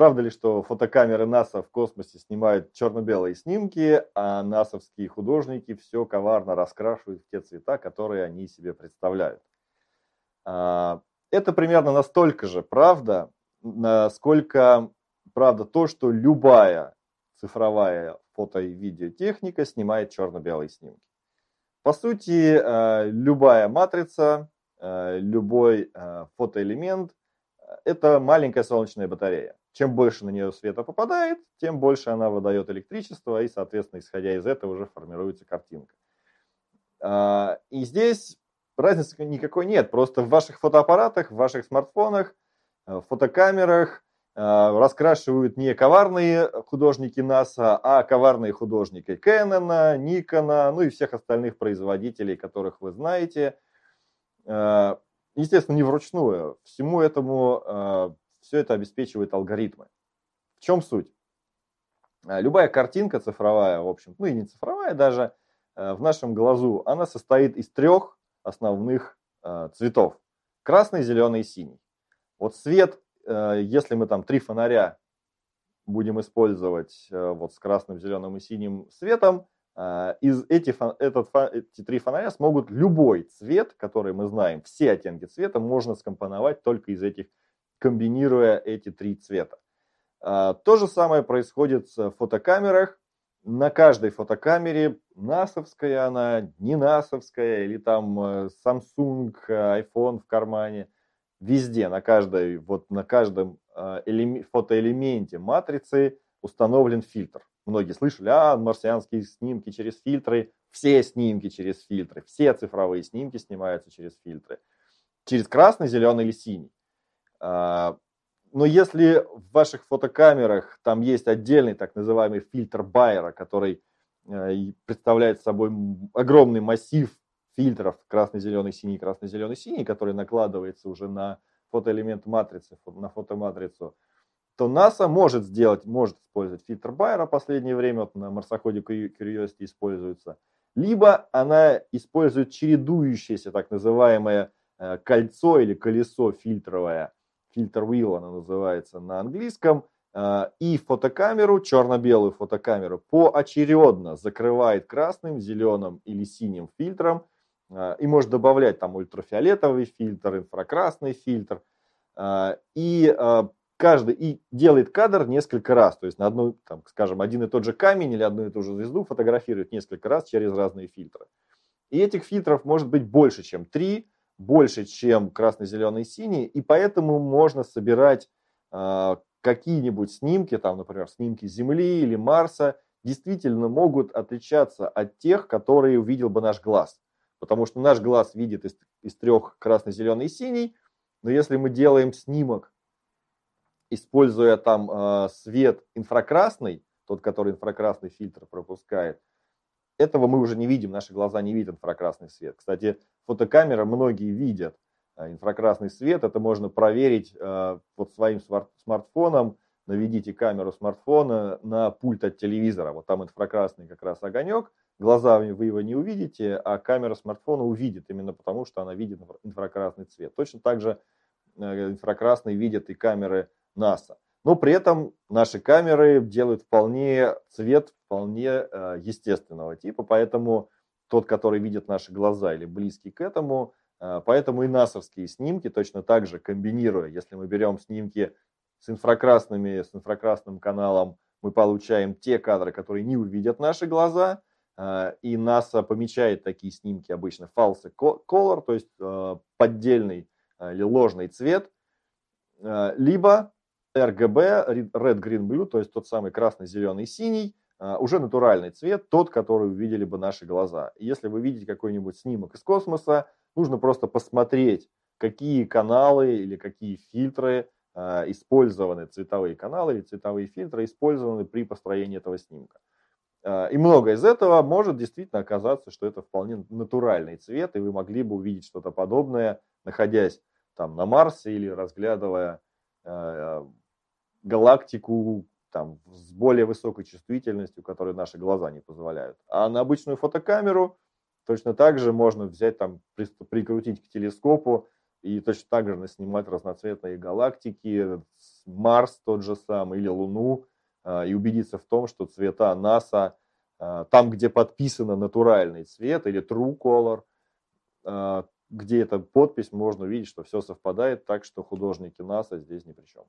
Правда ли, что фотокамеры НАСА в космосе снимают черно-белые снимки, а насовские художники все коварно раскрашивают в те цвета, которые они себе представляют? А, это примерно настолько же правда, насколько правда то, что любая цифровая фото- и видеотехника снимает черно-белые снимки. По сути, э, любая матрица, э, любой фотоэлемент – это маленькая солнечная батарея. Чем больше на нее света попадает, тем больше она выдает электричество, и, соответственно, исходя из этого уже формируется картинка. И здесь разницы никакой нет. Просто в ваших фотоаппаратах, в ваших смартфонах, фотокамерах раскрашивают не коварные художники НАСА, а коварные художники Кэнона, Никона, ну и всех остальных производителей, которых вы знаете. Естественно, не вручную. Всему этому все это обеспечивает алгоритмы. В чем суть? Любая картинка цифровая, в общем, ну и не цифровая даже, в нашем глазу, она состоит из трех основных цветов. Красный, зеленый и синий. Вот свет Э, если мы там три фонаря будем использовать э, вот с красным, зеленым и синим светом, э, из эти, этот, эти три фонаря смогут любой цвет, который мы знаем, все оттенки цвета можно скомпоновать только из этих, комбинируя эти три цвета. То же самое происходит в фотокамерах. На каждой фотокамере, насовская она, не насовская, или там Samsung, iPhone в кармане – везде, на, каждой, вот на каждом а, фотоэлементе матрицы установлен фильтр. Многие слышали, а, марсианские снимки через фильтры, все снимки через фильтры, все цифровые снимки снимаются через фильтры. Через красный, зеленый или синий. А, но если в ваших фотокамерах там есть отдельный так называемый фильтр Байера, который э, представляет собой огромный массив фильтров красный-зеленый, синий, красный-зеленый, синий, который накладывается уже на фотоэлемент матрицы, на фотоматрицу, то НАСА может сделать, может использовать фильтр Байера в последнее время, вот на марсоходе Curiosity используется, либо она использует чередующееся так называемое э, кольцо или колесо фильтровое, фильтр wheel она называется на английском, э, и фотокамеру, черно-белую фотокамеру, поочередно закрывает красным, зеленым или синим фильтром, а, и может добавлять там ультрафиолетовый фильтр, инфракрасный фильтр. А, и каждый и делает кадр несколько раз. То есть на одну, там, скажем, один и тот же камень или одну и ту же звезду фотографирует несколько раз через разные фильтры. И этих фильтров может быть больше, чем три, больше, чем красный, зеленый, синий. И поэтому можно собирать какие-нибудь снимки, там, например, снимки Земли или Марса, действительно могут отличаться от тех, которые увидел бы наш глаз. Потому что наш глаз видит из, из трех красный, зеленый и синий. Но если мы делаем снимок, используя там э, свет инфракрасный, тот, который инфракрасный фильтр пропускает, этого мы уже не видим, наши глаза не видят инфракрасный свет. Кстати, фотокамера многие видят э, инфракрасный свет, это можно проверить э, вот своим смартфоном, наведите камеру смартфона на пульт от телевизора, вот там инфракрасный как раз огонек, глазами вы его не увидите, а камера смартфона увидит, именно потому что она видит инфракрасный цвет. Точно так же э, инфракрасный видят и камеры НАСА. Но при этом наши камеры делают вполне цвет вполне э, естественного типа, поэтому тот, который видит наши глаза или близкий к этому, э, поэтому и насовские снимки точно так же комбинируя, если мы берем снимки с инфракрасными, с инфракрасным каналом, мы получаем те кадры, которые не увидят наши глаза, Э, и НАСА помечает такие снимки обычно false color, то есть э, поддельный э, или ложный цвет, либо RGB, Red, Green, Blue, то есть тот самый красный, зеленый, синий, уже натуральный цвет, тот, который увидели бы наши глаза. если вы видите какой-нибудь снимок из космоса, нужно просто посмотреть, какие каналы или какие фильтры использованы, цветовые каналы или цветовые фильтры использованы при построении этого снимка. А, и много из этого может действительно оказаться, что это вполне натуральный цвет, и вы могли бы увидеть что-то подобное, находясь там на Марсе или разглядывая галактику там, с более высокой чувствительностью, которой наши глаза не позволяют. А на обычную фотокамеру точно так же можно взять, там, прикрутить к телескопу И точно так же снимать разноцветные галактики, Марс тот же самый или Луну, а, и убедиться в том, что цвета НАСА, а, там, где подписано натуральный цвет или True Color, а, где эта подпись, можно увидеть, что все совпадает, так что художники НАСА здесь ни при чем.